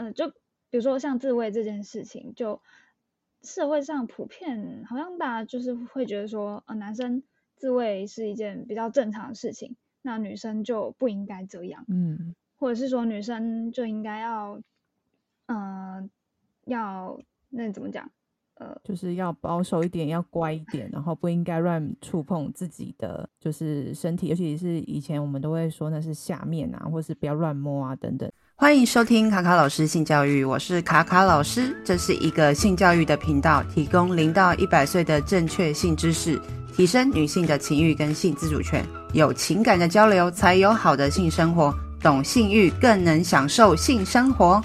呃，就比如说像自慰这件事情，就社会上普遍好像大家就是会觉得说，呃，男生自慰是一件比较正常的事情，那女生就不应该这样，嗯，或者是说女生就应该要，嗯、呃，要那怎么讲？呃，就是要保守一点，要乖一点，然后不应该乱触碰自己的就是身体，尤其是以前我们都会说那是下面啊，或是不要乱摸啊等等。欢迎收听卡卡老师性教育，我是卡卡老师，这是一个性教育的频道，提供零到一百岁的正确性知识，提升女性的情欲跟性自主权，有情感的交流才有好的性生活，懂性欲更能享受性生活。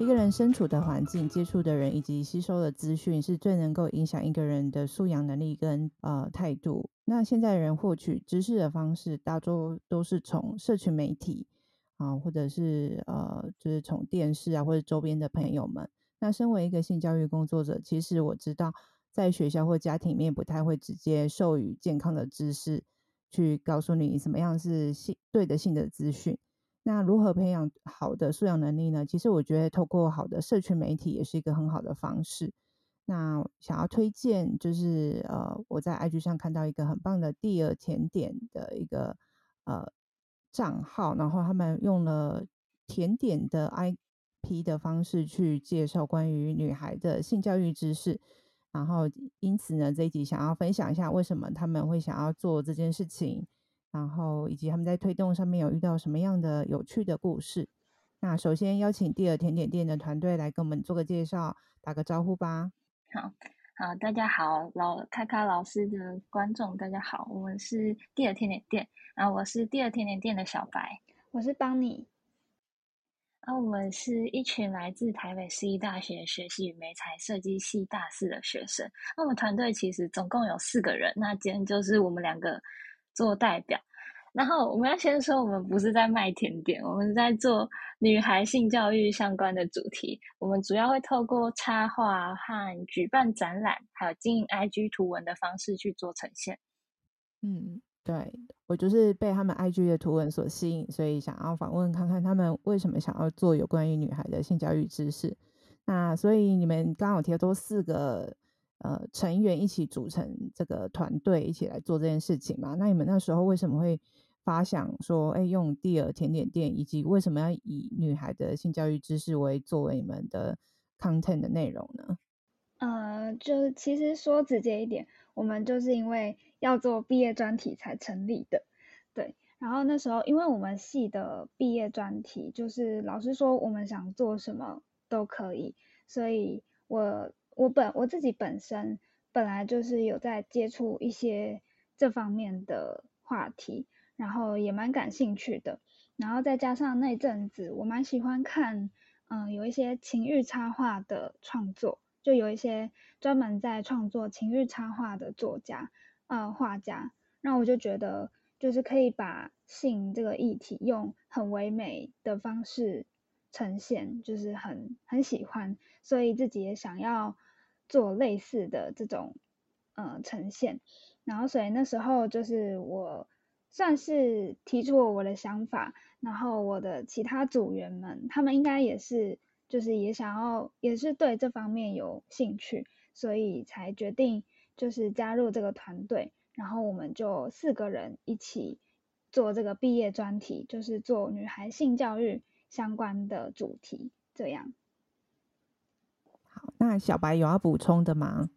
一个人身处的环境、接触的人以及吸收的资讯，是最能够影响一个人的素养能力跟呃态度。那现在人获取知识的方式，大多都是从社群媒体啊，或者是呃，就是从电视啊，或者周边的朋友们。那身为一个性教育工作者，其实我知道，在学校或家庭里面不太会直接授予健康的知识，去告诉你什么样是性对的性的资讯。那如何培养好的素养能力呢？其实我觉得透过好的社群媒体也是一个很好的方式。那想要推荐就是呃，我在 IG 上看到一个很棒的第二甜点的一个呃账号，然后他们用了甜点的 IP 的方式去介绍关于女孩的性教育知识。然后因此呢，这一集想要分享一下为什么他们会想要做这件事情。然后以及他们在推动上面有遇到什么样的有趣的故事？那首先邀请第二甜点店的团队来跟我们做个介绍，打个招呼吧。好，好，大家好，老卡卡老师的观众大家好，我们是第二甜点店，然后我是第二甜点店的小白，我是邦尼。啊，我们是一群来自台北市立大学学习与美材设计系大四的学生。那我们团队其实总共有四个人，那今天就是我们两个。做代表，然后我们要先说，我们不是在卖甜点，我们在做女孩性教育相关的主题。我们主要会透过插画和举办展览，还有经营 IG 图文的方式去做呈现。嗯，对，我就是被他们 IG 的图文所吸引，所以想要访问看看他们为什么想要做有关于女孩的性教育知识。那所以你们刚好提到都四个。呃，成员一起组成这个团队，一起来做这件事情嘛？那你们那时候为什么会发想说，哎，用蒂尔甜点店，以及为什么要以女孩的性教育知识为作为你们的 content 的内容呢？呃，就其实说直接一点，我们就是因为要做毕业专题才成立的。对，然后那时候因为我们系的毕业专题，就是老师说我们想做什么都可以，所以我。我本我自己本身本来就是有在接触一些这方面的话题，然后也蛮感兴趣的。然后再加上那阵子我蛮喜欢看，嗯，有一些情欲插画的创作，就有一些专门在创作情欲插画的作家，呃，画家。那我就觉得，就是可以把性这个议题用很唯美的方式呈现，就是很很喜欢，所以自己也想要。做类似的这种呃呈现，然后所以那时候就是我算是提出了我的想法，然后我的其他组员们他们应该也是就是也想要也是对这方面有兴趣，所以才决定就是加入这个团队，然后我们就四个人一起做这个毕业专题，就是做女孩性教育相关的主题这样。好那小白有要补充的吗？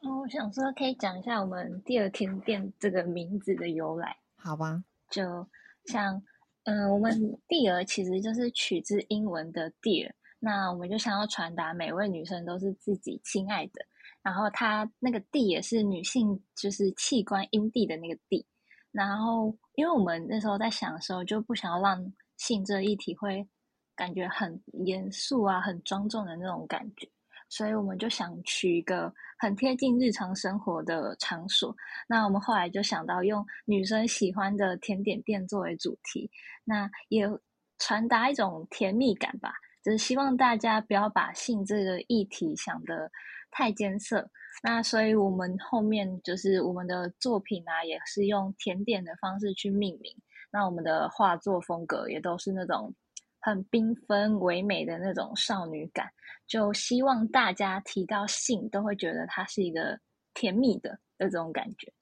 哦，我想说可以讲一下我们第二天店这个名字的由来。好吧，就像嗯、呃，我们蒂尔其实就是取自英文的 dear，那我们就想要传达每位女生都是自己亲爱的。然后它那个蒂也是女性，就是器官阴蒂的那个蒂。然后因为我们那时候在想的时候，就不想要让性这一体会。感觉很严肃啊，很庄重的那种感觉，所以我们就想取一个很贴近日常生活的场所。那我们后来就想到用女生喜欢的甜点店作为主题，那也传达一种甜蜜感吧，就是希望大家不要把性这个议题想得太艰涩。那所以我们后面就是我们的作品啊，也是用甜点的方式去命名。那我们的画作风格也都是那种。很缤纷唯美的那种少女感，就希望大家提到性都会觉得它是一个甜蜜的那种感觉。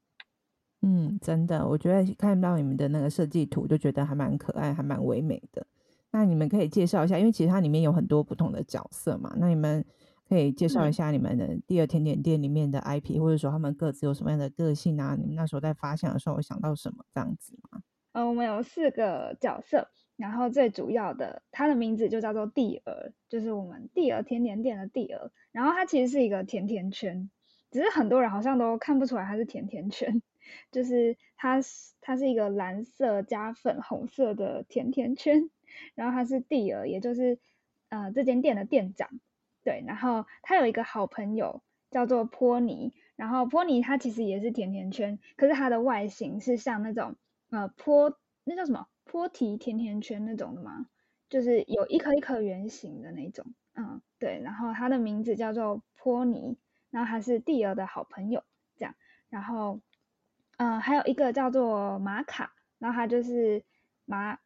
嗯，真的，我觉得看到你们的那个设计图，就觉得还蛮可爱，还蛮唯美的。那你们可以介绍一下，因为其实它里面有很多不同的角色嘛。那你们可以介绍一下你们的第二甜点店里面的 IP，、嗯、或者说他们各自有什么样的个性啊？你们那时候在发想的时候想到什么这样子吗？呃，我们有四个角色，然后最主要的，它的名字就叫做蒂儿，就是我们蒂儿甜点店的蒂儿。然后它其实是一个甜甜圈，只是很多人好像都看不出来它是甜甜圈。就是它，它是一个蓝色加粉红色的甜甜圈，然后它是蒂儿，也就是呃这间店的店长，对，然后他有一个好朋友叫做波尼，然后波尼它其实也是甜甜圈，可是它的外形是像那种呃波那叫什么波提甜甜圈那种的吗？就是有一颗一颗圆形的那种，嗯，对，然后它的名字叫做波尼，然后还是蒂儿的好朋友，这样，然后。嗯、还有一个叫做马卡，然后它就是马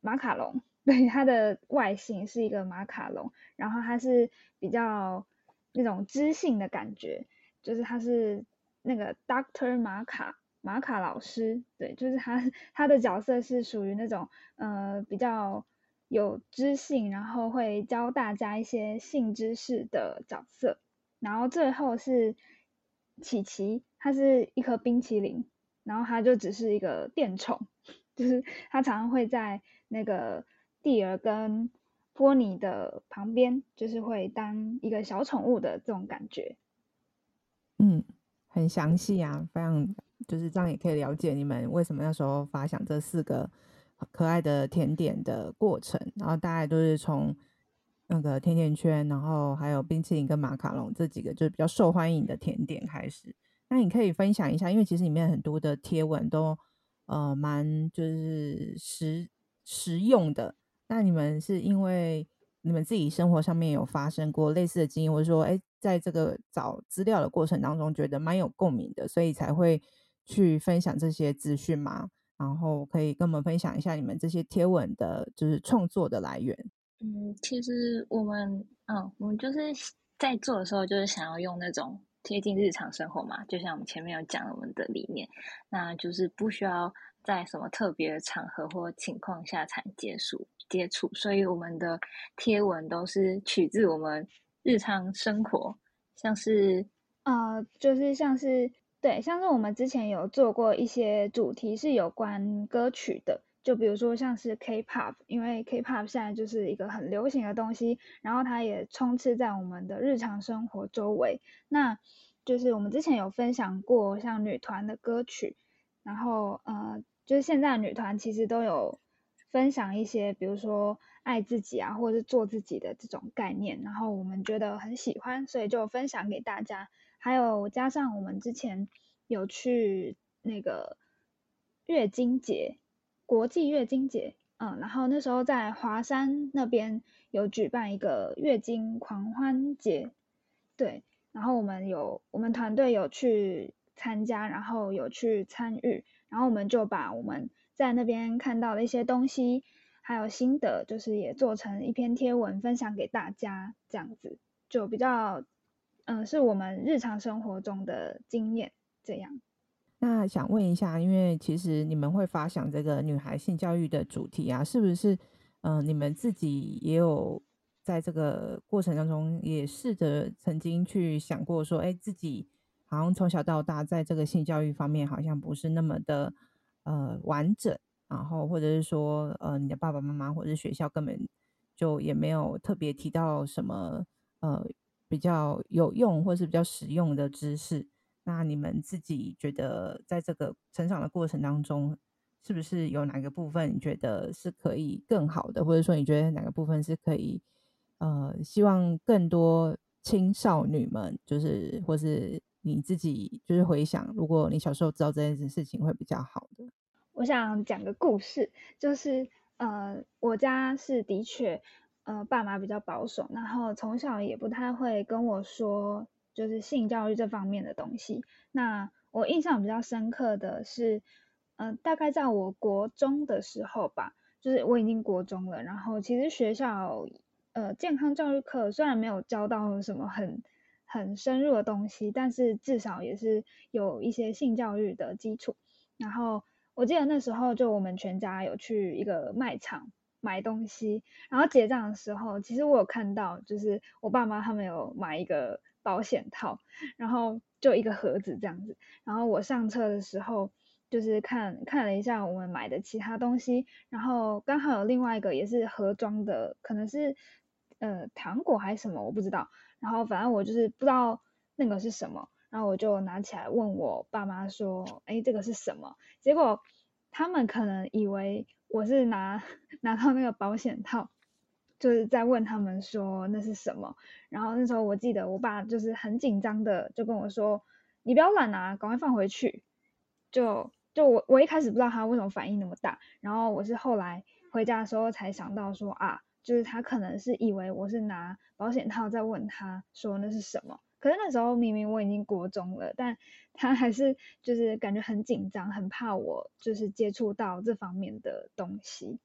马卡龙，对，它的外形是一个马卡龙，然后它是比较那种知性的感觉，就是它是那个 Doctor 马卡马卡老师，对，就是他 他的角色是属于那种呃比较有知性，然后会教大家一些性知识的角色，然后最后是琪琪。它是一颗冰淇淋，然后它就只是一个电宠，就是它常常会在那个蒂儿跟波尼的旁边，就是会当一个小宠物的这种感觉。嗯，很详细啊，非常就是这样也可以了解你们为什么那时候发想这四个可爱的甜点的过程，然后大概都是从那个甜甜圈，然后还有冰淇淋跟马卡龙这几个就是比较受欢迎的甜点开始。那你可以分享一下，因为其实里面很多的贴文都呃蛮就是实实用的。那你们是因为你们自己生活上面有发生过类似的经验，或者说哎，在这个找资料的过程当中觉得蛮有共鸣的，所以才会去分享这些资讯嘛？然后可以跟我们分享一下你们这些贴文的就是创作的来源。嗯，其实我们嗯，我们就是在做的时候，就是想要用那种。贴近日常生活嘛，就像我们前面有讲我们的理念，那就是不需要在什么特别的场合或情况下才接触接触，所以我们的贴文都是取自我们日常生活，像是呃，就是像是对，像是我们之前有做过一些主题是有关歌曲的。就比如说像是 K-pop，因为 K-pop 现在就是一个很流行的东西，然后它也充斥在我们的日常生活周围。那就是我们之前有分享过像女团的歌曲，然后呃，就是现在女团其实都有分享一些，比如说爱自己啊，或者是做自己的这种概念，然后我们觉得很喜欢，所以就分享给大家。还有加上我们之前有去那个月经节。国际月经节，嗯，然后那时候在华山那边有举办一个月经狂欢节，对，然后我们有我们团队有去参加，然后有去参与，然后我们就把我们在那边看到的一些东西，还有心得，就是也做成一篇贴文分享给大家，这样子就比较，嗯，是我们日常生活中的经验，这样。那想问一下，因为其实你们会发想这个女孩性教育的主题啊，是不是？嗯、你们自己也有在这个过程当中也试着曾经去想过说，哎，自己好像从小到大在这个性教育方面好像不是那么的呃完整，然后或者是说，呃，你的爸爸妈妈或者学校根本就也没有特别提到什么呃比较有用或是比较实用的知识。那你们自己觉得，在这个成长的过程当中，是不是有哪个部分你觉得是可以更好的，或者说你觉得哪个部分是可以，呃，希望更多青少女们，就是或是你自己，就是回想，如果你小时候知道这件事情，会比较好的。我想讲个故事，就是呃，我家是的确，呃，爸妈比较保守，然后从小也不太会跟我说。就是性教育这方面的东西。那我印象比较深刻的是，嗯、呃，大概在我国中的时候吧，就是我已经国中了，然后其实学校呃健康教育课虽然没有教到什么很很深入的东西，但是至少也是有一些性教育的基础。然后我记得那时候就我们全家有去一个卖场买东西，然后结账的时候，其实我有看到，就是我爸妈他们有买一个保险套，然后就一个盒子这样子。然后我上车的时候，就是看看了一下我们买的其他东西，然后刚好有另外一个也是盒装的，可能是呃糖果还是什么，我不知道。然后反正我就是不知道那个是什么，然后我就拿起来问我爸妈说：“哎，这个是什么？”结果他们可能以为我是拿 拿到那个保险套，就是在问他们说那是什么。然后那时候我记得我爸就是很紧张的就跟我说：“你不要乱拿，赶快放回去。”就。就我我一开始不知道他为什么反应那么大，然后我是后来回家的时候才想到说啊，就是他可能是以为我是拿保险套在问他说那是什么，可是那时候明明我已经国中了，但 他还是就是感觉很紧张，很怕我就是接触到这方面的东西，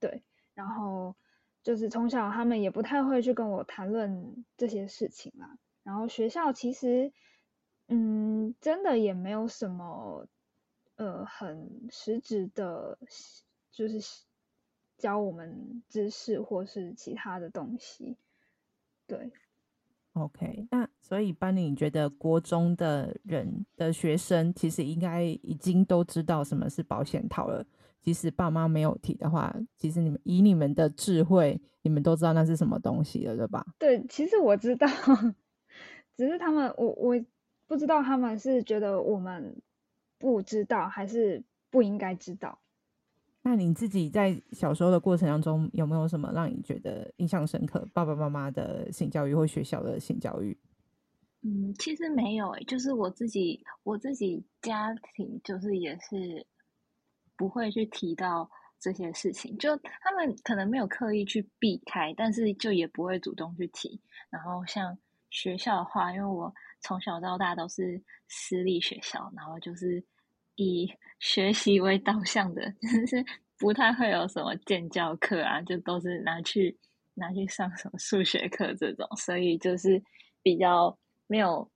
对，然后就是从小他们也不太会去跟我谈论这些事情啦，然后学校其实嗯真的也没有什么。呃，很实质的，就是教我们知识或是其他的东西。对，OK，那所以班尼，你觉得国中的人的学生其实应该已经都知道什么是保险套了？即使爸妈没有提的话，其实你们以你们的智慧，你们都知道那是什么东西了，对吧？对，其实我知道，只是他们，我我不知道他们是觉得我们。不知道还是不应该知道？那你自己在小时候的过程当中，有没有什么让你觉得印象深刻？爸爸妈妈的性教育或学校的性教育？嗯，其实没有诶，就是我自己，我自己家庭就是也是不会去提到这些事情，就他们可能没有刻意去避开，但是就也不会主动去提。然后像学校的话，因为我。从小到大都是私立学校，然后就是以学习为导向的，就是不太会有什么健教课啊，就都是拿去拿去上什么数学课这种，所以就是比较没有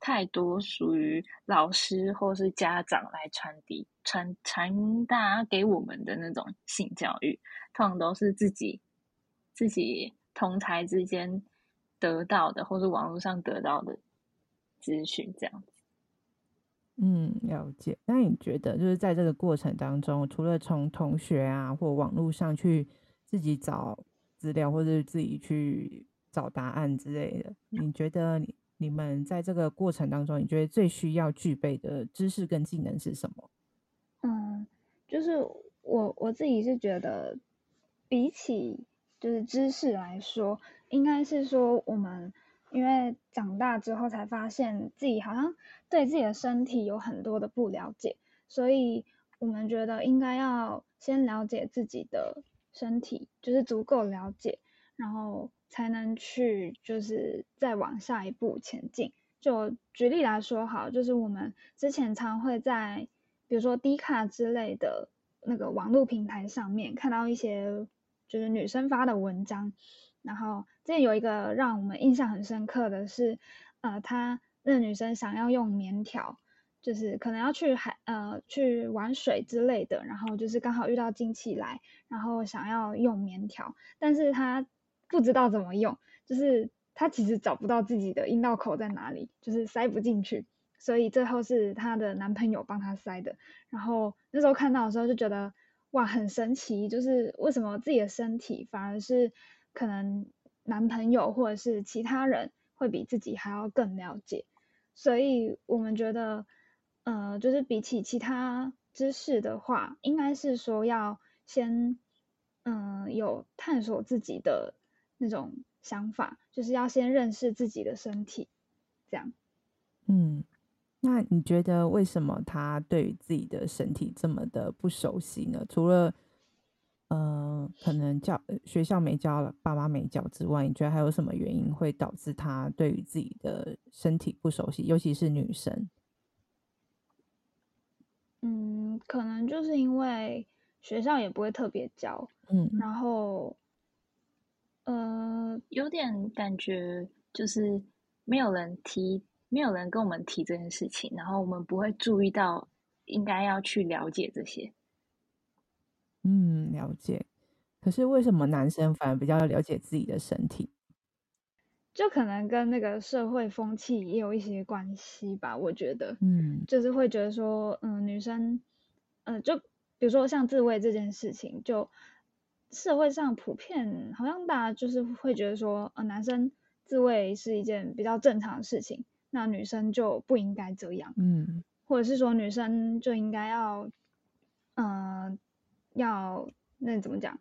太多属于老师或是家长来传递传传达给我们的那种性教育，通常都是自己自己同侪之间得到的，或是网络上得到的。咨询这样，嗯，了解。那你觉得，就是在这个过程当中，除了从同学啊或网络上去自己找资料，或者是自己去找答案之类的，你觉得你你们在这个过程当中，你觉得最需要具备的知识跟技能是什么？嗯，就是我我自己是觉得，比起就是知识来说，应该是说我们。因为长大之后才发现自己好像对自己的身体有很多的不了解，所以我们觉得应该要先了解自己的身体，就是足够了解，然后才能去就是再往下一步前进。就举例来说，好，就是我们之前常会在比如说 D 卡之类的那个网络平台上面看到一些就是女生发的文章。然后之前有一个让我们印象很深刻的是，呃，她那个女生想要用棉条，就是可能要去海呃去玩水之类的，然后就是刚好遇到经期来，然后想要用棉条，但是她不知道怎么用，就是她其实找不到自己的阴道口在哪里，就是塞不进去，所以最后是她的男朋友帮她塞的。然后那时候看到的时候就觉得哇，很神奇，就是为什么自己的身体反而是。可能男朋友或者是其他人会比自己还要更了解，所以我们觉得，呃，就是比起其他知识的话，应该是说要先，嗯、有探索自己的那种想法，就是要先认识自己的身体，这样。嗯，那你觉得为什么他对自己的身体这么的不熟悉呢？除了呃，可能教学校没教了，爸妈没教之外，你觉得还有什么原因会导致他对于自己的身体不熟悉，尤其是女生？嗯，可能就是因为学校也不会特别教，嗯，然后，呃，有点感觉就是没有人提，没有人跟我们提这件事情，然后我们不会注意到应该要去了解这些。嗯，了解。可是为什么男生反而比较了解自己的身体？就可能跟那个社会风气也有一些关系吧，我觉得，嗯，就是会觉得说，嗯，女生，嗯、呃，就比如说像自慰这件事情，就社会上普遍好像大家就是会觉得说，呃，男生自慰是一件比较正常的事情，那女生就不应该这样，嗯，或者是说女生就应该要，嗯、呃，要那怎么讲？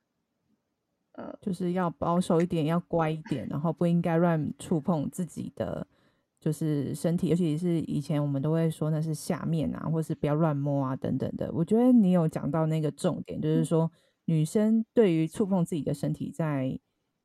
呃，就是要保守一点，要乖一点，然后不应该乱触碰自己的就是身体，尤其是以前我们都会说那是下面啊，或是不要乱摸啊等等的。我觉得你有讲到那个重点，就是说女生对于触碰自己的身体，在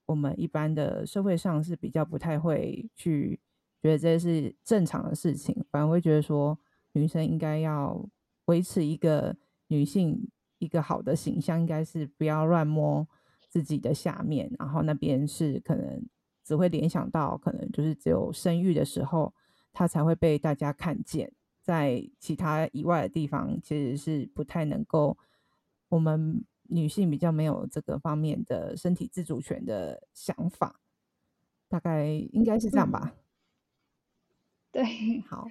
我们一般的社会上是比较不太会去觉得这是正常的事情，反而会觉得说女生应该要维持一个女性一个好的形象，应该是不要乱摸。自己的下面，然后那边是可能只会联想到，可能就是只有生育的时候，他才会被大家看见，在其他以外的地方，其实是不太能够。我们女性比较没有这个方面的身体自主权的想法，大概应该是这样吧。对，好，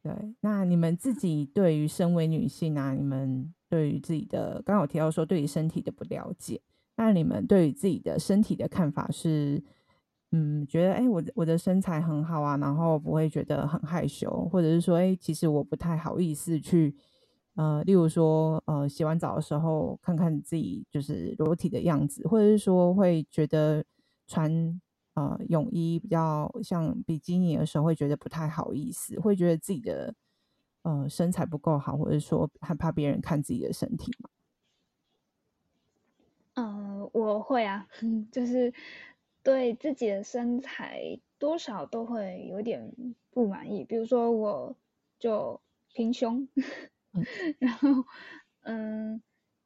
对，那你们自己对于身为女性啊，你们对于自己的，刚刚有提到说对于身体的不了解。那你们对于自己的身体的看法是，嗯，觉得哎，我我的身材很好啊，然后不会觉得很害羞，或者是说，哎，其实我不太好意思去，呃，例如说，呃，洗完澡的时候看看自己就是裸体的样子，或者是说会觉得穿呃泳衣比较像比基尼的时候会觉得不太好意思，会觉得自己的呃身材不够好，或者说害怕别人看自己的身体吗。嗯，我会啊，就是对自己的身材多少都会有点不满意。比如说，我就平胸，然后嗯，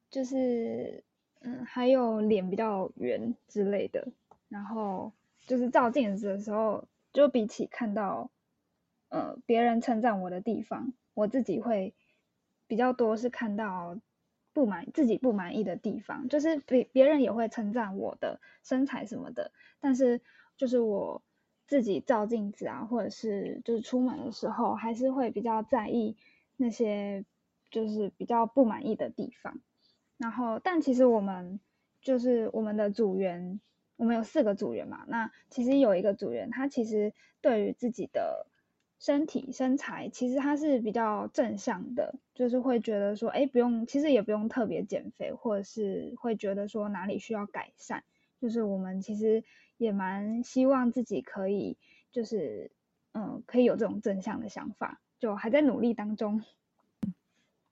就是嗯，还有脸比较圆之类的。然后就是照镜子的时候，就比起看到呃别人称赞我的地方，我自己会比较多是看到。不满自己不满意的地方，就是别别人也会称赞我的身材什么的，但是就是我自己照镜子啊，或者是就是出门的时候，还是会比较在意那些就是比较不满意的地方。然后，但其实我们就是我们的组员，我们有四个组员嘛，那其实有一个组员，他其实对于自己的。身体身材其实它是比较正向的，就是会觉得说，哎，不用，其实也不用特别减肥，或者是会觉得说哪里需要改善，就是我们其实也蛮希望自己可以，就是嗯，可以有这种正向的想法，就还在努力当中。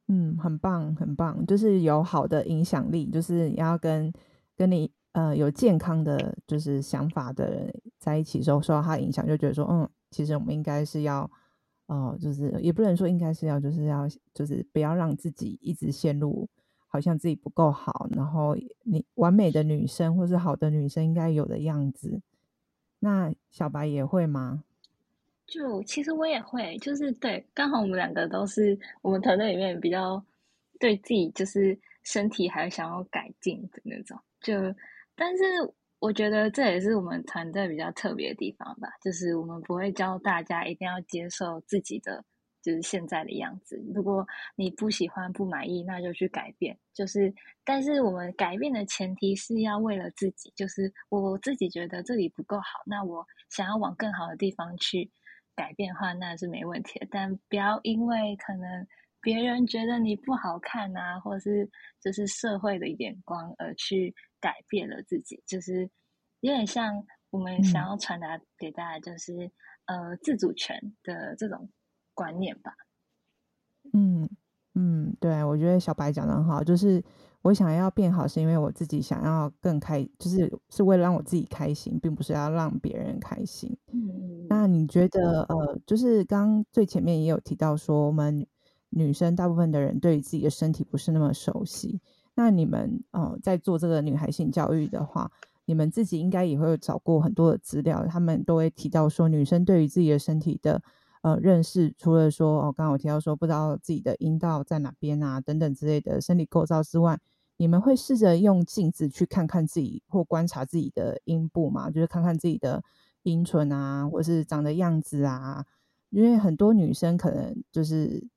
嗯，很棒，很棒，就是有好的影响力，就是你要跟跟你呃有健康的就是想法的人在一起的时候，受到他的影响，就觉得说，嗯。其实我们应该是要，呃，就是也不能说应该是要，就是要，就是不要让自己一直陷入好像自己不够好，然后你完美的女生或是好的女生应该有的样子。那小白也会吗？就其实我也会，就是对，刚好我们两个都是我们团队里面比较对自己就是身体还想要改进的那种，就但是。我觉得这也是我们团队比较特别的地方吧，就是我们不会教大家一定要接受自己的就是现在的样子。如果你不喜欢、不满意，那就去改变。就是，但是我们改变的前提是要为了自己，就是我自己觉得这里不够好，那我想要往更好的地方去改变的话，那是没问题的。但不要因为可能别人觉得你不好看啊，或者是就是社会的眼光而去。改变了自己，就是有点像我们想要传达给大家，就是、嗯、呃自主权的这种观念吧。嗯嗯，对，我觉得小白讲的很好，就是我想要变好，是因为我自己想要更开，就是是为了让我自己开心，并不是要让别人开心。嗯，那你觉得呃，就是刚最前面也有提到说，我们女生大部分的人对于自己的身体不是那么熟悉。那你们呃在做这个女孩性教育的话，你们自己应该也会有找过很多的资料，他们都会提到说，女生对于自己的身体的呃认识，除了说哦，刚刚我提到说不知道自己的阴道在哪边啊等等之类的生理构造之外，你们会试着用镜子去看看自己或观察自己的阴部嘛？就是看看自己的阴唇啊，或是长的样子啊，因为很多女生可能就是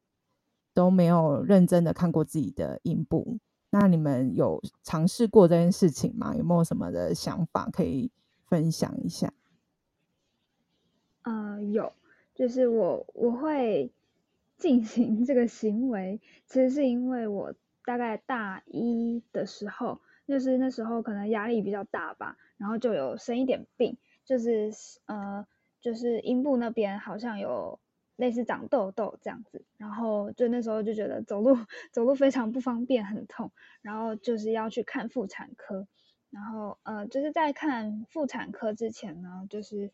都没有认真的看过自己的阴部。那你们有尝试过这件事情吗？有没有什么的想法可以分享一下？呃，有，就是我我会 进行这个行为，其实是因为我大概大一的时候，就是那时候可能压力比较大吧，然后就有生一点病，就是呃，就是阴部那边好像有。类似长痘痘这样子，然后就那时候就觉得走路走路非常不方便，很痛，然后就是要去看妇产科，然后呃就是在看妇产科之前呢，就是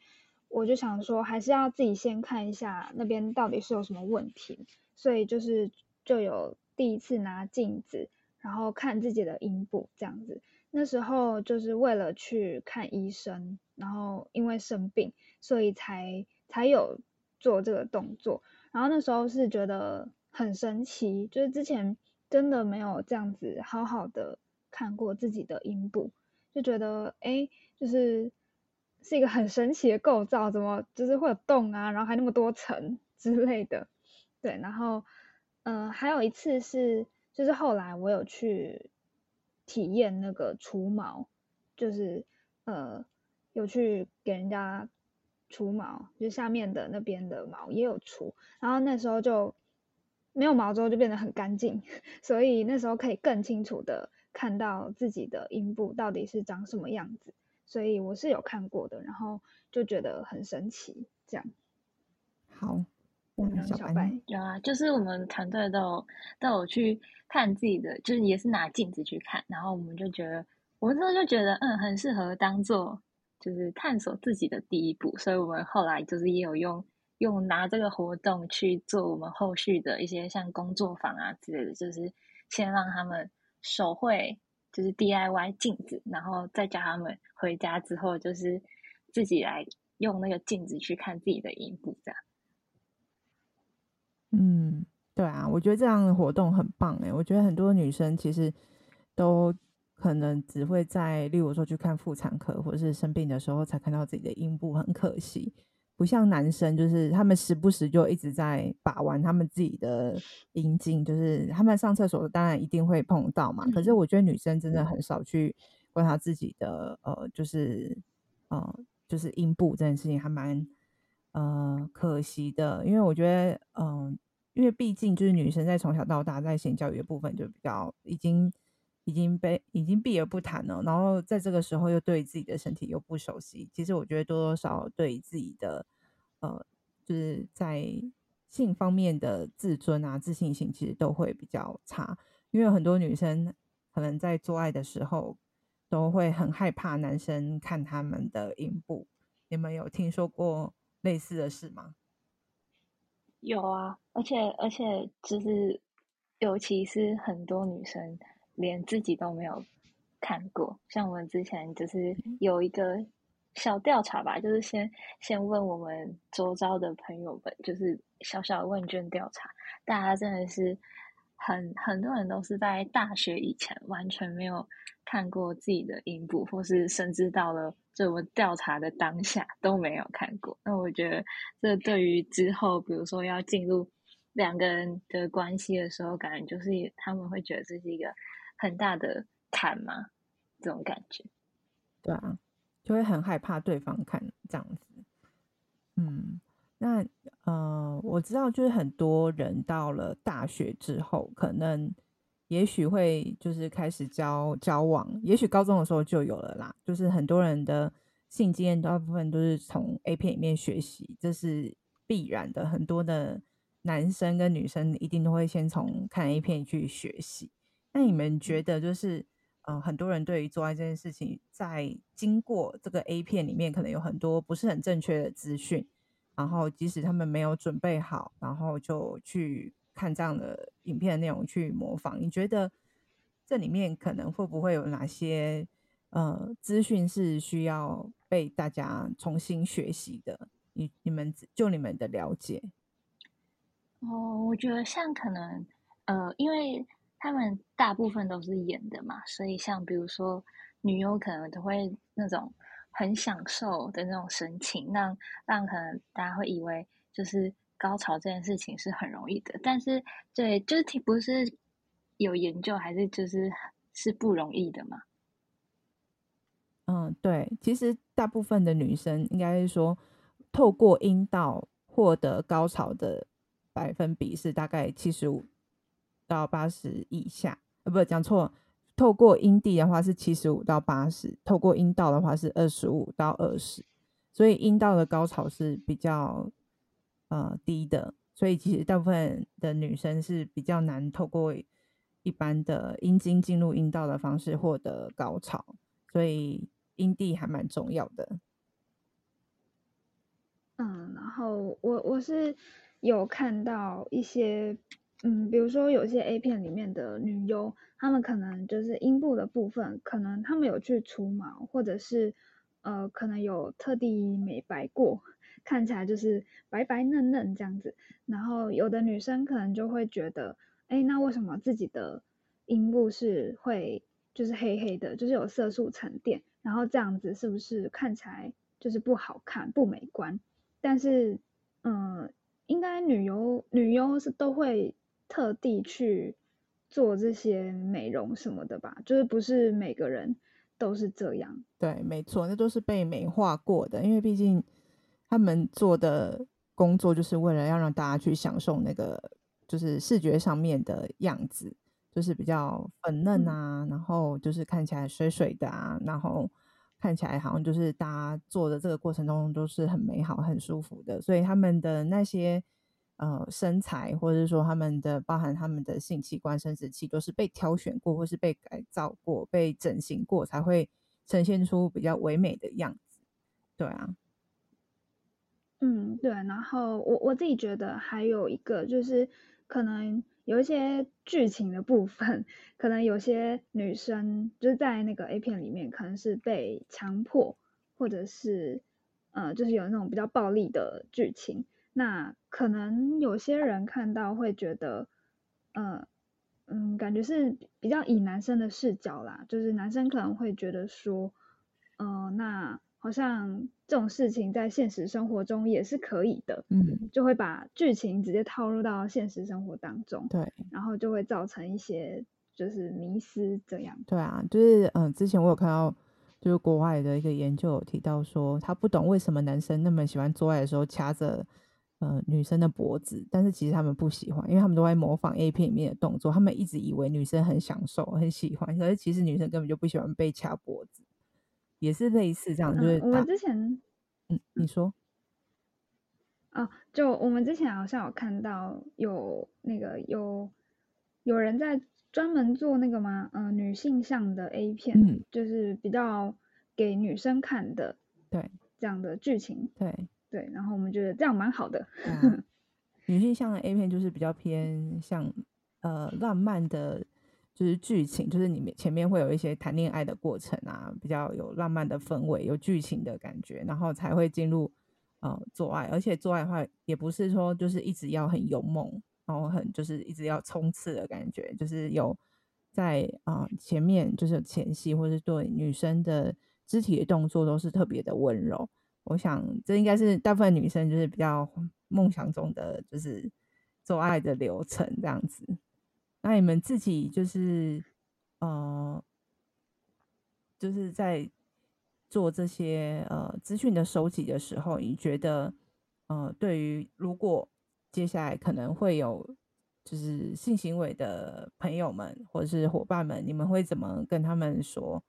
我就想说还是要自己先看一下那边到底是有什么问题，所以就是就有第一次拿镜子，然后看自己的阴部这样子，那时候就是为了去看医生，然后因为生病，所以才才有。做这个动作，然后那时候是觉得很神奇，就是之前真的没有这样子好好的看过自己的阴部，就觉得哎，就是是一个很神奇的构造，怎么就是会有洞啊，然后还那么多层 之类的，对，然后嗯、呃，还有一次是，就是后来我有去体验那个除毛，就是呃有去给人家。除毛，就下面的那边的毛也有除，然后那时候就没有毛之后就变得很干净，所以那时候可以更清楚的看到自己的阴部到底是长什么样子，所以我是有看过的，然后就觉得很神奇，这样。好，嗯，小白有啊，就是我们团队都有都有去看自己的，就是也是拿镜子去看，然后我们就觉得，我们之后就觉得，嗯，很适合当做。就是探索自己的第一步，所以我们后来就是也有用用拿这个活动去做我们后续的一些像工作坊啊之类的，就是先让他们手绘，就是 DIY 镜子，然后再叫他们回家之后就是自己来用那个镜子去看自己的影部，这样。嗯，对啊，我觉得这样的活动很棒哎，我觉得很多女生其实都。可能只会在，例如说去看妇产科或者是生病的时候才看到自己的阴部，很可惜。不像男生，就是他们时不时就一直在把玩他们自己的阴茎，就是他们上厕所当然一定会碰到嘛。可是我觉得女生真的很少去观察自己的呃，就是呃，就是阴部这件事情还蛮呃可惜的，因为我觉得嗯、呃，因为毕竟就是女生在从小到大在性教育的部分就比较已经。已经被已经避而不谈了，然后在这个时候又对自己的身体又不熟悉，其实我觉得多多少少对自己的呃，就是在性方面的自尊啊、自信心，其实都会比较差。因为很多女生可能在做爱的时候都会很害怕男生看他们的阴部。你们有听说过类似的事吗？有啊，而且而且就是，尤其是很多女生。连自己都没有看过，像我们之前就是有一个小调查吧，就是先先问我们周遭的朋友们，就是小小的问卷调查，大家真的是很很多人都是在大学以前完全没有看过自己的阴部，或是甚至到了这我们调查的当下都没有看过。那我觉得这对于之后，比如说要进入两个人的关系的时候，感觉就是他们会觉得这是一个。很大的坎吗？这种感觉，对啊，就会很害怕对方看这样子。嗯，那呃，我知道，就是很多人到了大学之后，可能也许会就是开始交交往，也许高中的时候就有了啦。就是很多人的性经验，大部分都是从 A 片里面学习，这是必然的。很多的男生跟女生一定都会先从看 A 片去学习。那你们觉得，就是，呃，很多人对于做爱这件事情，在经过这个 A 片里面，可能有很多不是很正确的资讯，然后即使他们没有准备好，然后就去看这样的影片的内容去模仿。你觉得这里面可能会不会有哪些呃资讯是需要被大家重新学习的？你你们就你们的了解。哦，我觉得像可能呃，因为他们大部分都是演的嘛，所以像比如说女优可能都会那种很享受的那种神情，让让可能大家会以为就是高潮这件事情是很容易的，但是对，就是不是有研究还是就是是不容易的嘛？嗯，对，其实大部分的女生应该是说透过阴道获得高潮的。百分比是大概七十五到八十以下，呃，不，讲错。透过阴蒂的话是七十五到八十，透过阴道的话是二十五到二十，所以阴道的高潮是比较呃低的，所以其实大部分的女生是比较难透过一般的阴茎进入阴道的方式获得高潮，所以阴蒂还蛮重要的。嗯，然后我我是。有看到一些，嗯，比如说有些 A 片里面的女优，她们可能就是阴部的部分，可能她们有去除毛，或者是呃，可能有特地美白过，看起来就是白白嫩嫩这样子。然后有的女生可能就会觉得，哎，那为什么自己的阴部是会就是黑黑的，就是有色素沉淀，然后这样子是不是看起来就是不好看、不美观？但是，嗯。应该女优女优是都会特地去做这些美容什么的吧？就是不是每个人都是这样。对，没错，那都是被美化过的。因为毕竟他们做的工作就是为了要让大家去享受那个就是视觉上面的样子，就是比较粉嫩啊，嗯、然后就是看起来水水的啊，然后。看起来好像就是大家做的这个过程中都是很美好、很舒服的，所以他们的那些呃身材，或者是说他们的包含他们的性器官、生殖器，都是被挑选过，或是被改造过、被整形过，才会呈现出比较唯美的样子。对啊，嗯，对。然后我我自己觉得还有一个就是可能。有一些剧情的部分，可能有些女生就是在那个 A 片里面，可能是被强迫，或者是呃，就是有那种比较暴力的剧情。那可能有些人看到会觉得，呃，嗯，感觉是比较以男生的视角啦，就是男生可能会觉得说，呃，那。好像这种事情在现实生活中也是可以的，嗯，就会把剧情直接套入到现实生活当中，对，然后就会造成一些就是迷失这样。对啊，就是嗯、呃，之前我有看到，就是国外的一个研究有提到说，他不懂为什么男生那么喜欢做爱的时候掐着呃女生的脖子，但是其实他们不喜欢，因为他们都在模仿 A 片里面的动作，他们一直以为女生很享受、很喜欢，可是其实女生根本就不喜欢被掐脖子。也是类似这样，就是、嗯、我们之前，嗯，你说，哦，就我们之前好像有看到有那个有有人在专门做那个吗？嗯、呃，女性向的 A 片，嗯，就是比较给女生看的，对，这样的剧情，对对，然后我们觉得这样蛮好的。啊、女性向的 A 片就是比较偏向呃浪漫的。就是剧情，就是你们前面会有一些谈恋爱的过程啊，比较有浪漫的氛围，有剧情的感觉，然后才会进入呃做爱。而且做爱的话，也不是说就是一直要很勇猛，然后很就是一直要冲刺的感觉，就是有在啊、呃、前面就是前戏，或是对女生的肢体的动作都是特别的温柔。我想这应该是大部分女生就是比较梦想中的就是做爱的流程这样子。那你们自己就是，呃，就是在做这些呃资讯的收集的时候，你觉得，呃，对于如果接下来可能会有就是性行为的朋友们或者是伙伴们，你们会怎么跟他们说？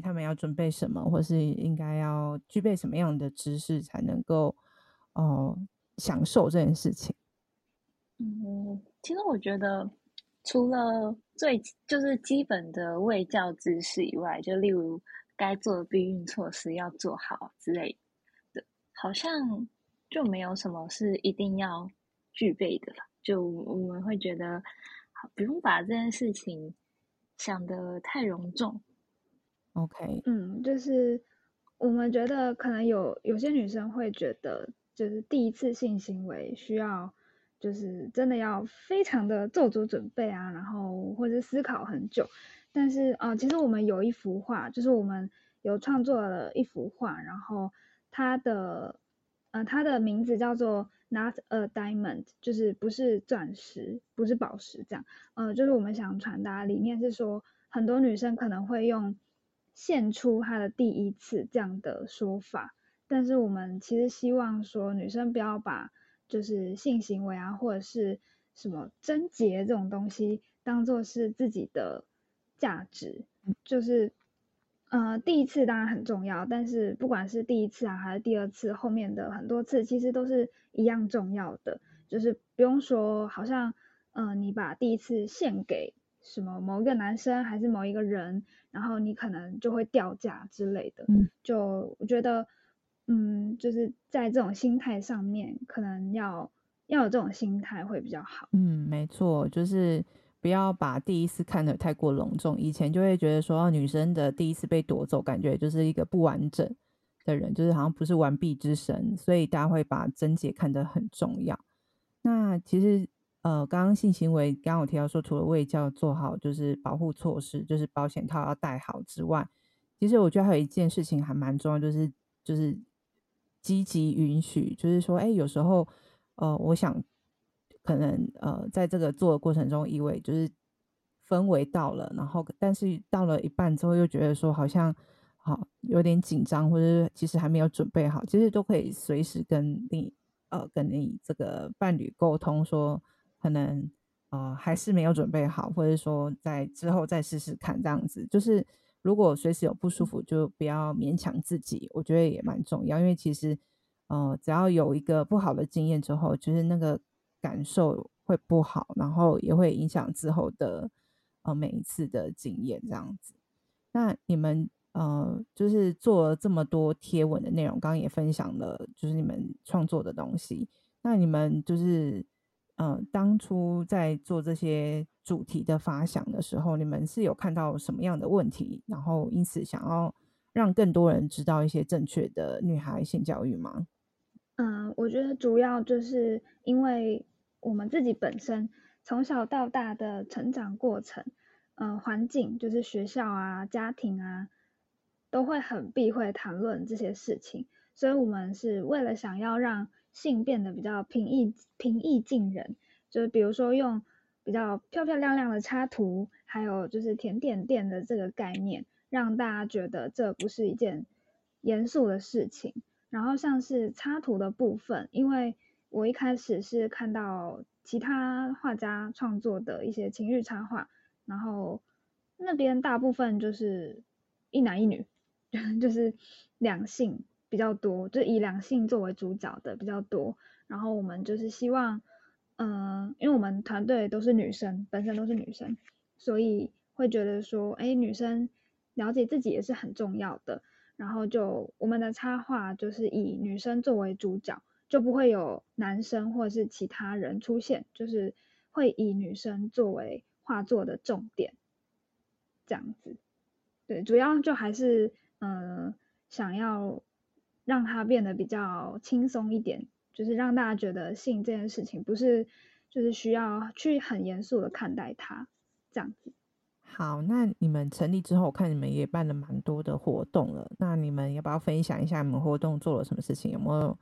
他们要准备什么，或是应该要具备什么样的知识才能够，呃，享受这件事情？嗯，其实我觉得。除了最就是基本的卫教知识以外，就例如该做的避孕措施要做好之类的，好像就没有什么是一定要具备的了。就我们会觉得，不用把这件事情想得太隆重。OK，嗯，就是我们觉得可能有有些女生会觉得，就是第一次性行为需要，就是真的要非常的做足准备啊，然后或者思考很久。但是啊、其实我们有一幅画，就是我们有创作了一幅画，然后它的呃它的名字叫做 Not a Diamond，就是不是钻石，不是宝石这样。呃，就是我们想传达理念是说，很多女生可能会用。献出他的第一次这样的说法，但是我们其实希望说女生不要把就是性行为啊或者是什么贞洁这种东西当做是自己的价值，就是呃第一次当然很重要，但是不管是第一次啊还是第二次，后面的很多次其实都是一样重要的，就是不用说好像嗯、呃、你把第一次献给。什么某一个男生还是某一个人，然后你可能就会掉价之类的。嗯，就我觉得，嗯，就是在这种心态上面，可能要要有这种心态会比较好。嗯，没错，就是不要把第一次看得太过隆重。以前就会觉得说，女生的第一次被夺走，感觉就是一个不完整的人，就是好像不是完璧之身，所以大家会把贞洁看得很重要。那其实。呃，刚刚性行为，刚刚我提到说，除了卫教做好，就是保护措施，就是保险套要戴好之外，其实我觉得还有一件事情还蛮重要，就是就是积极允许，就是说，哎，有时候，呃，我想可能呃，在这个做的过程中，以为就是氛围到了，然后但是到了一半之后，又觉得说好像好有点紧张，或者是其实还没有准备好，其实都可以随时跟你呃跟你这个伴侣沟通说。可能呃还是没有准备好，或者说在之后再试试看这样子。就是如果随时有不舒服，就不要勉强自己，我觉得也蛮重要。因为其实呃只要有一个不好的经验之后，就是那个感受会不好，然后也会影响之后的呃每一次的经验这样子。那你们呃就是做了这么多贴文的内容，刚刚也分享了，就是你们创作的东西。那你们就是。嗯、呃，当初在做这些主题的发想的时候，你们是有看到什么样的问题，然后因此想要让更多人知道一些正确的女孩性教育吗？嗯，我觉得主要就是因为我们自己本身从小到大的成长过程，嗯、呃，环境就是学校啊、家庭啊，都会很避讳谈论这些事情，所以我们是为了想要让。性变得比较平易平易近人，就是比如说用比较漂漂亮亮的插图，还有就是甜点店的这个概念，让大家觉得这不是一件严肃的事情。然后像是插图的部分，因为我一开始是看到其他画家创作的一些情欲插画，然后那边大部分就是一男一女，就是两性。比较多，就以两性作为主角的比较多。然后我们就是希望，嗯、因为我们团队都是女生，本身都是女生，所以会觉得说，哎，女生了解自己也是很重要的。然后就我们的插画就是以女生作为主角，就不会有男生或者是其他人出现，就是会以女生作为画作的重点，这样子。对，主要就还是，嗯、想要。让它变得比较轻松一点，就是让大家觉得性这件事情不是，就是需要去很严肃的看待它，这样子。好，那你们成立之后，我看你们也办了蛮多的活动了。那你们要不要分享一下你们活动做了什么事情？有没有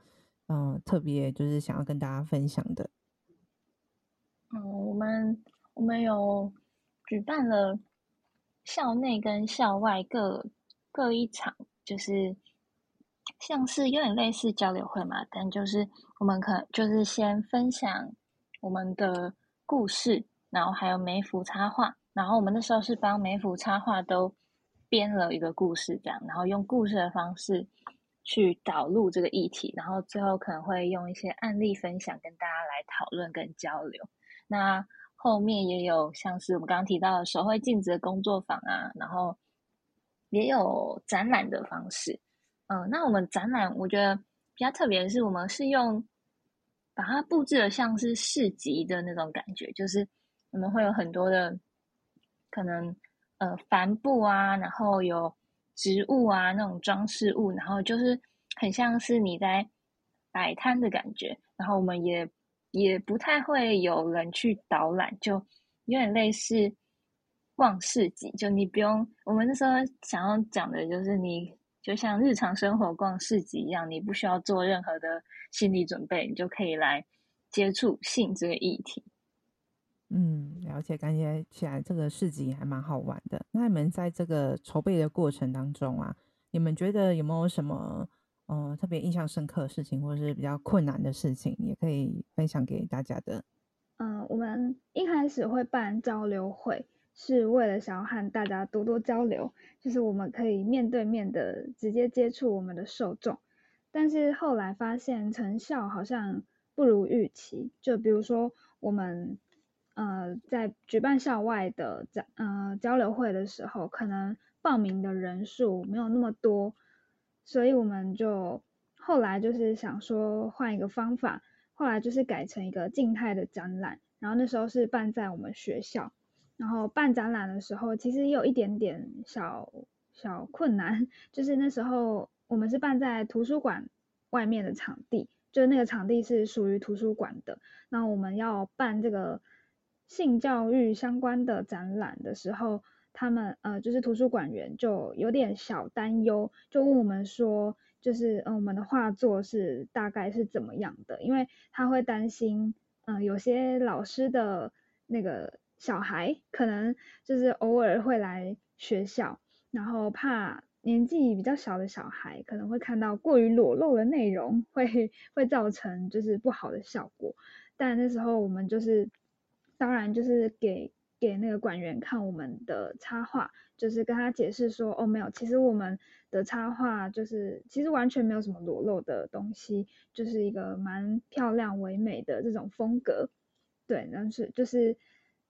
嗯、呃、特别就是想要跟大家分享的？嗯，我们我们有举办了校内跟校外各各一场，就是。像是有点类似交流会嘛，但就是我们可就是先分享我们的故事，然后还有每幅插画，然后我们那时候是帮每幅插画都编了一个故事，这样，然后用故事的方式去导入这个议题，然后最后可能会用一些案例分享跟大家来讨论跟交流。那后面也有像是我们刚刚提到的手绘镜子的工作坊啊，然后也有展览的方式。嗯，那我们展览，我觉得比较特别的是，我们是用把它布置的像是市集的那种感觉，就是我们会有很多的可能，呃帆布啊，然后有植物啊那种装饰物，然后就是很像是你在摆摊的感觉。然后我们也也不太会有人去导览，就有点类似逛市集。就你不用，我们那时候想要讲的就是你。就像日常生活逛市集一样，你不需要做任何的心理准备，你就可以来接触性这个议题。嗯，了解，感觉起来这个市集还蛮好玩的。那你们在这个筹备的过程当中啊，你们觉得有没有什么呃特别印象深刻的事情，或者是比较困难的事情，也可以分享给大家的？嗯、呃，我们一开始会办交流会。是为了想要和大家多多交流，就是我们可以面对面的直接接触我们的受众，但是后来发现成效好像不如预期。就比如说我们呃在举办校外的交呃交流会的时候，可能报名的人数没有那么多，所以我们就后来就是想说换一个方法，后来就是改成一个静态的展览，然后那时候是办在我们学校。然后办展览的时候，其实也有一点点小小困难，就是那时候我们是办在图书馆外面的场地，就是那个场地是属于图书馆的。那我们要办这个性教育相关的展览的时候，他们呃就是图书馆员就有点小担忧，就问我们说，就是嗯、呃、我们的画作是大概是怎么样的？因为他会担心，嗯、有些老师的那个。小孩可能就是偶尔会来学校，然后怕年纪比较小的小孩可能会看到过于裸露的内容，会会造成就是不好的效果。但那时候我们就是，当然就是给给那个馆员看我们的插画，就是跟他解释说，哦，没有，其实我们的插画就是其实完全没有什么裸露的东西，就是一个蛮漂亮唯美的这种风格。对，但是就是。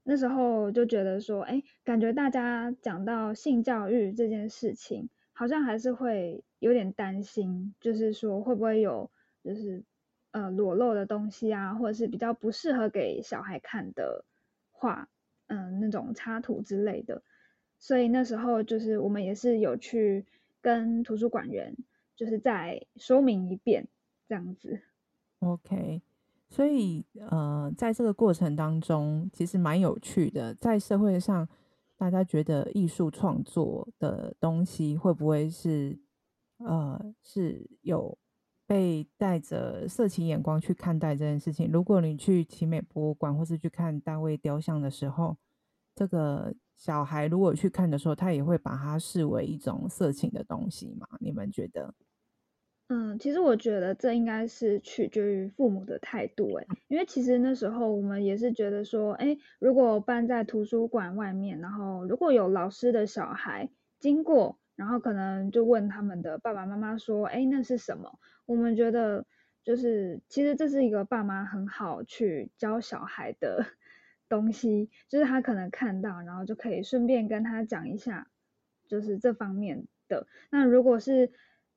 那时候就觉得说，哎，感觉大家讲到性教育这件事情，好像还是会有点担心，就是说会不会有就是呃裸露的东西啊，或者是比较不适合给小孩看的画，嗯、那种插图之类的。所以那时候就是我们也是有去跟图书馆员，就是再说明一遍这样子。OK。所以，呃，在这个过程当中，其实蛮有趣的。在社会上，大家觉得艺术创作的东西会不会是，呃，是有被带着色情眼光去看待这件事情？如果你去奇美博物馆或是去看大卫雕像的时候，这个小孩如果去看的时候，他也会把它视为一种色情的东西吗？你们觉得？嗯，其实我觉得这应该是取决于父母的态度，诶，因为其实那时候我们也是觉得说，诶，如果办在图书馆外面，然后如果有老师的小孩经过，然后可能就问他们的爸爸妈妈说，诶，那是什么？我们觉得就是其实这是一个爸妈很好去教小孩的 东西，就是他可能看到，然后就可以顺便跟他讲一下，就是这方面的。那如果是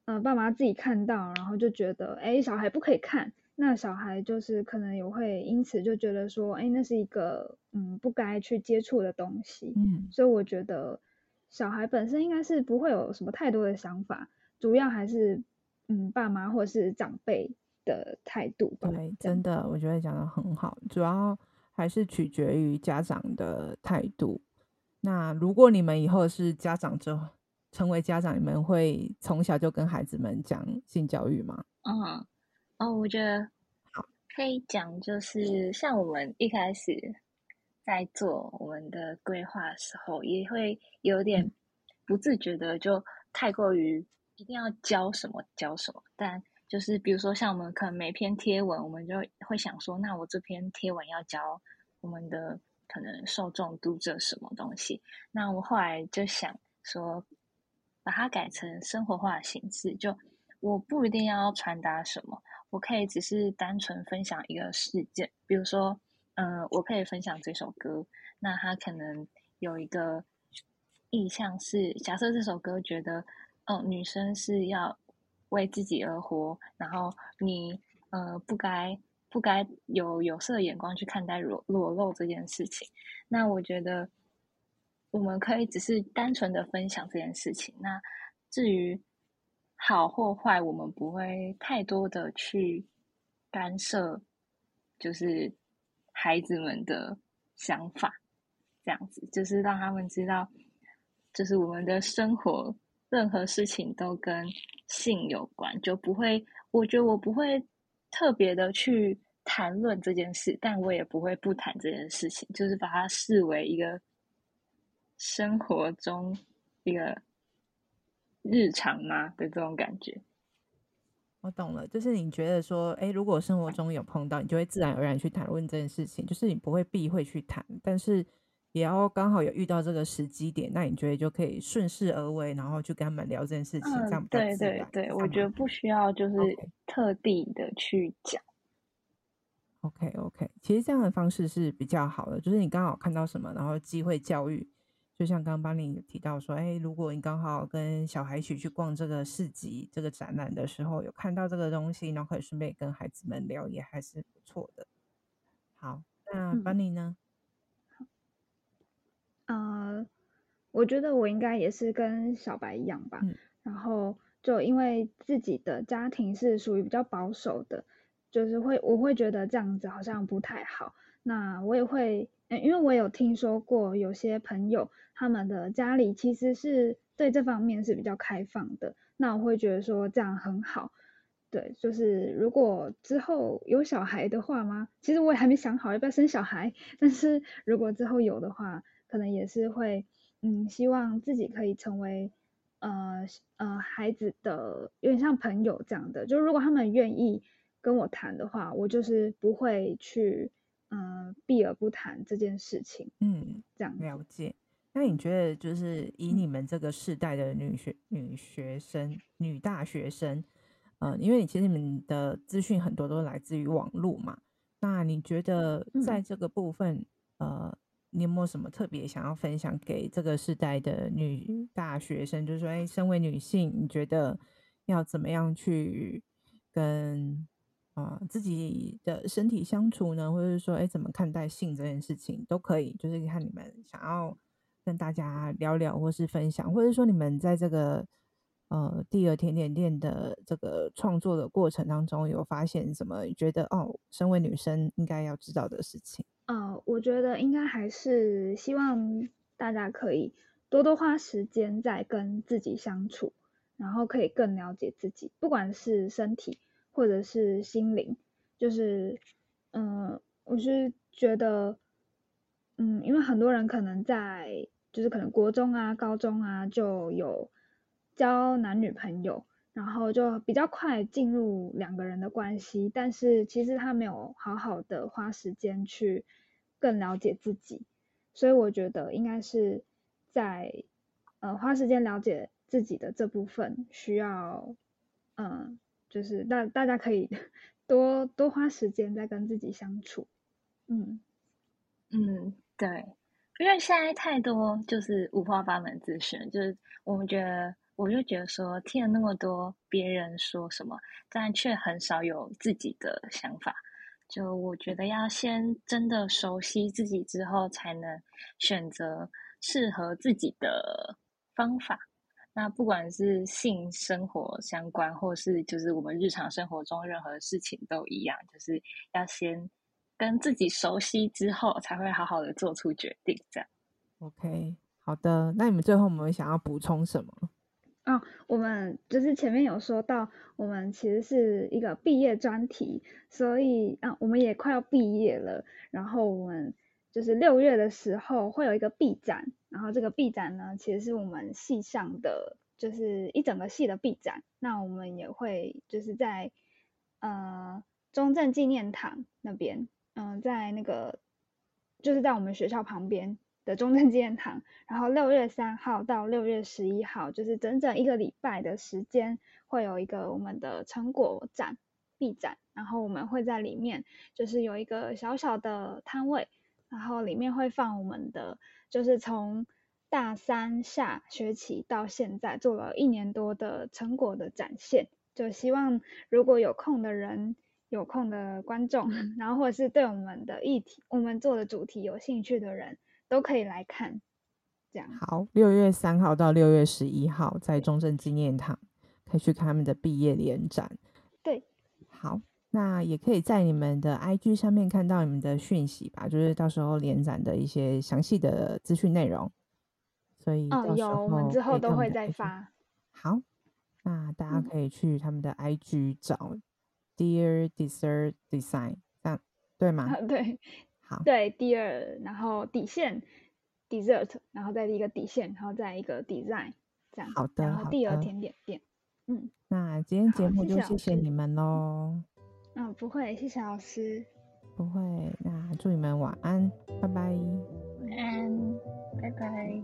呃，爸妈自己看到，然后就觉得，哎，小孩不可以看，那小孩就是可能也会因此就觉得说，哎，那是一个嗯不该去接触的东西。嗯，所以我觉得小孩本身应该是不会有什么太多的想法，主要还是嗯爸妈或是长辈的态度。对，真的，我觉得讲的很好，主要还是取决于家长的态度。那如果你们以后是家长之后，成为家长，你们会从小就跟孩子们讲性教育吗？嗯，哦，我觉得好，可以讲，就是像我们一开始在做我们的规划的时候，也会有点不自觉的就太过于一定要教什么教什么。但就是比如说，像我们可能每篇贴文，我们就会想说，那我这篇贴文要教我们的可能受众读者什么东西？那我后来就想说。把它改成生活化的形式，就我不一定要传达什么，我可以只是单纯分享一个事件，比如说，嗯、我可以分享这首歌，那它可能有一个意向是，假设这首歌觉得，哦、女生是要为自己而活，然后你呃不该不该有有色眼光去看待裸裸露这件事情，那我觉得。我们可以只是单纯的分享这件事情。那至于好或坏，我们不会太多的去干涉，就是孩子们的想法，这样子就是让他们知道，就是我们的生活任何事情都跟性有关，就不会。我觉得我不会特别的去谈论这件事，但我也不会不谈这件事情，就是把它视为一个。生活中一个日常吗的这种感觉？我懂了，就是你觉得说，哎，如果生活中有碰到，你就会自然而然去谈论这件事情，就是你不会避讳去谈，但是也要刚好有遇到这个时机点，那你觉得就可以顺势而为，然后去跟他们聊这件事情，嗯、这样对对对，我觉得不需要就是特地的去讲。OK OK，其实这样的方式是比较好的，就是你刚好看到什么，然后机会教育。就像刚刚帮你提到说，哎，如果你刚好跟小孩一起去逛这个市集、这个展览的时候，有看到这个东西，然后可以顺便跟孩子们聊，也还是不错的。好，那帮你呢？嗯、呃，我觉得我应该也是跟小白一样吧。嗯、然后就因为自己的家庭是属于比较保守的，就是会我会觉得这样子好像不太好。那我也会，因为我有听说过有些朋友。他们的家里其实是对这方面是比较开放的，那我会觉得说这样很好。对，就是如果之后有小孩的话吗？其实我也还没想好要不要生小孩，但是如果之后有的话，可能也是会，嗯，希望自己可以成为，呃呃，孩子的有点像朋友这样的。就如果他们愿意跟我谈的话，我就是不会去，嗯、呃，避而不谈这件事情。嗯，这样了解。那你觉得，就是以你们这个世代的女学、女学生、女大学生，呃，因为你其实你们的资讯很多都来自于网络嘛，那你觉得在这个部分，呃，你有没有什么特别想要分享给这个世代的女大学生？就是说，哎，身为女性，你觉得要怎么样去跟啊、自己的身体相处呢？或者是说，哎，怎么看待性这件事情都可以，就是看你们想要。跟大家聊聊，或是分享，或者说你们在这个呃第二甜点店的这个创作的过程当中，有发现什么？觉得哦，身为女生应该要知道的事情？呃，我觉得应该还是希望大家可以多多花时间在跟自己相处，然后可以更了解自己，不管是身体或者是心灵。就是，嗯、我是觉得，嗯，因为很多人可能在。就是可能国中啊、高中啊就有交男女朋友，然后就比较快进入两个人的关系，但是其实他没有好好的花时间去更了解自己，所以我觉得应该是在呃花时间了解自己的这部分需要，嗯、就是大大家可以 多多花时间在跟自己相处，嗯嗯，对。因为现在太多就是五花八门资讯，就是我们觉得，我就觉得说听了那么多别人说什么，但却很少有自己的想法。就我觉得要先真的熟悉自己之后，才能选择适合自己的方法。那不管是性生活相关，或是就是我们日常生活中任何事情都一样，就是要先。跟自己熟悉之后，才会好好的做出决定。这样，OK，好的。那你们最后有没有想要补充什么？哦，我们就是前面有说到，我们其实是一个毕业专题，所以啊，我们也快要毕业了。然后我们就是六月的时候会有一个毕展，然后这个毕展呢，其实是我们系上的，就是一整个系的毕展。那我们也会就是在呃中正纪念堂那边。嗯，在那个就是在我们学校旁边的中正纪念堂，然后六月三号到六月十一号，就是整整一个礼拜的时间，会有一个我们的成果展毕展，然后我们会在里面就是有一个小小的摊位，然后里面会放我们的就是从大三下学期到现在做了一年多的成果的展现，就希望如果有空的人。有空的观众，然后或者是对我们的议题、我们做的主题有兴趣的人，都可以来看。这样。好，六月三号到六月十一号在中正纪念堂可以去看他们的毕业联展。对，好，那也可以在你们的 IG 上面看到你们的讯息吧，就是到时候联展的一些详细的资讯内容。所以有，我们之后都会再发。好，那大家可以去他们的 IG 找 Dear Dessert Design，这样对吗？啊、对，好，对，Dear，然后底线 Dessert，然后再一个底线，然后再一个 Design，这样。好的，然后 Dear 甜点店，嗯，那今天节目就谢谢你们喽。嗯，不会，谢谢老师。不会，那祝你们晚安，拜拜。晚安，拜拜。